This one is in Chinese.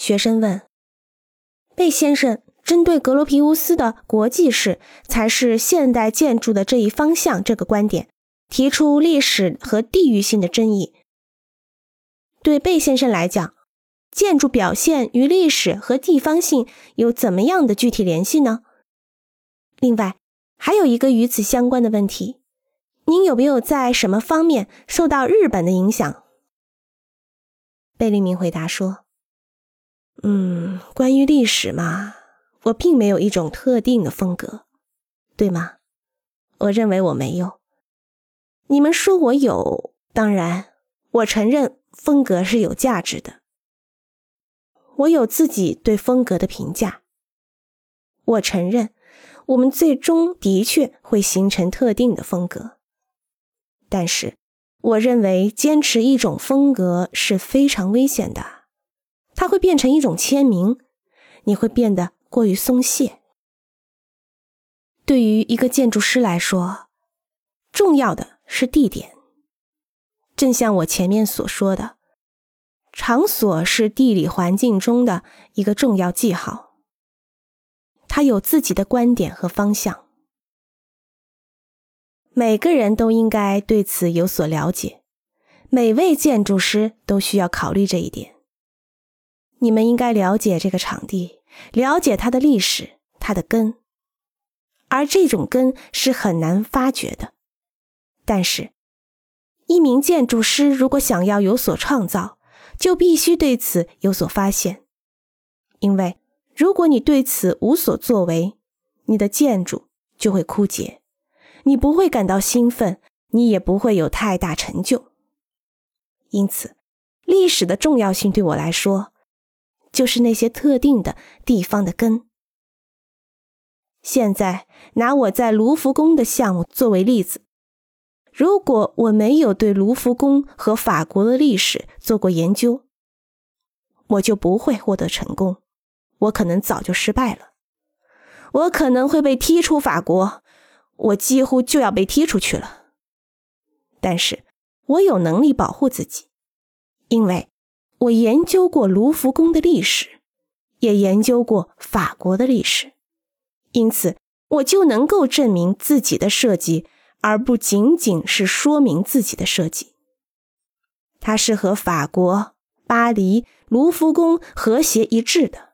学生问：“贝先生，针对格罗皮乌斯的‘国际式才是现代建筑的这一方向’这个观点，提出历史和地域性的争议。对贝先生来讲，建筑表现与历史和地方性有怎么样的具体联系呢？另外，还有一个与此相关的问题：您有没有在什么方面受到日本的影响？”贝利明回答说。嗯，关于历史嘛，我并没有一种特定的风格，对吗？我认为我没有。你们说我有，当然，我承认风格是有价值的。我有自己对风格的评价。我承认，我们最终的确会形成特定的风格。但是，我认为坚持一种风格是非常危险的。它会变成一种签名，你会变得过于松懈。对于一个建筑师来说，重要的是地点。正像我前面所说的，场所是地理环境中的一个重要记号。他有自己的观点和方向，每个人都应该对此有所了解。每位建筑师都需要考虑这一点。你们应该了解这个场地，了解它的历史，它的根，而这种根是很难发掘的。但是，一名建筑师如果想要有所创造，就必须对此有所发现。因为，如果你对此无所作为，你的建筑就会枯竭，你不会感到兴奋，你也不会有太大成就。因此，历史的重要性对我来说。就是那些特定的地方的根。现在拿我在卢浮宫的项目作为例子，如果我没有对卢浮宫和法国的历史做过研究，我就不会获得成功。我可能早就失败了，我可能会被踢出法国，我几乎就要被踢出去了。但是我有能力保护自己，因为。我研究过卢浮宫的历史，也研究过法国的历史，因此我就能够证明自己的设计，而不仅仅是说明自己的设计。它是和法国、巴黎、卢浮宫和谐一致的。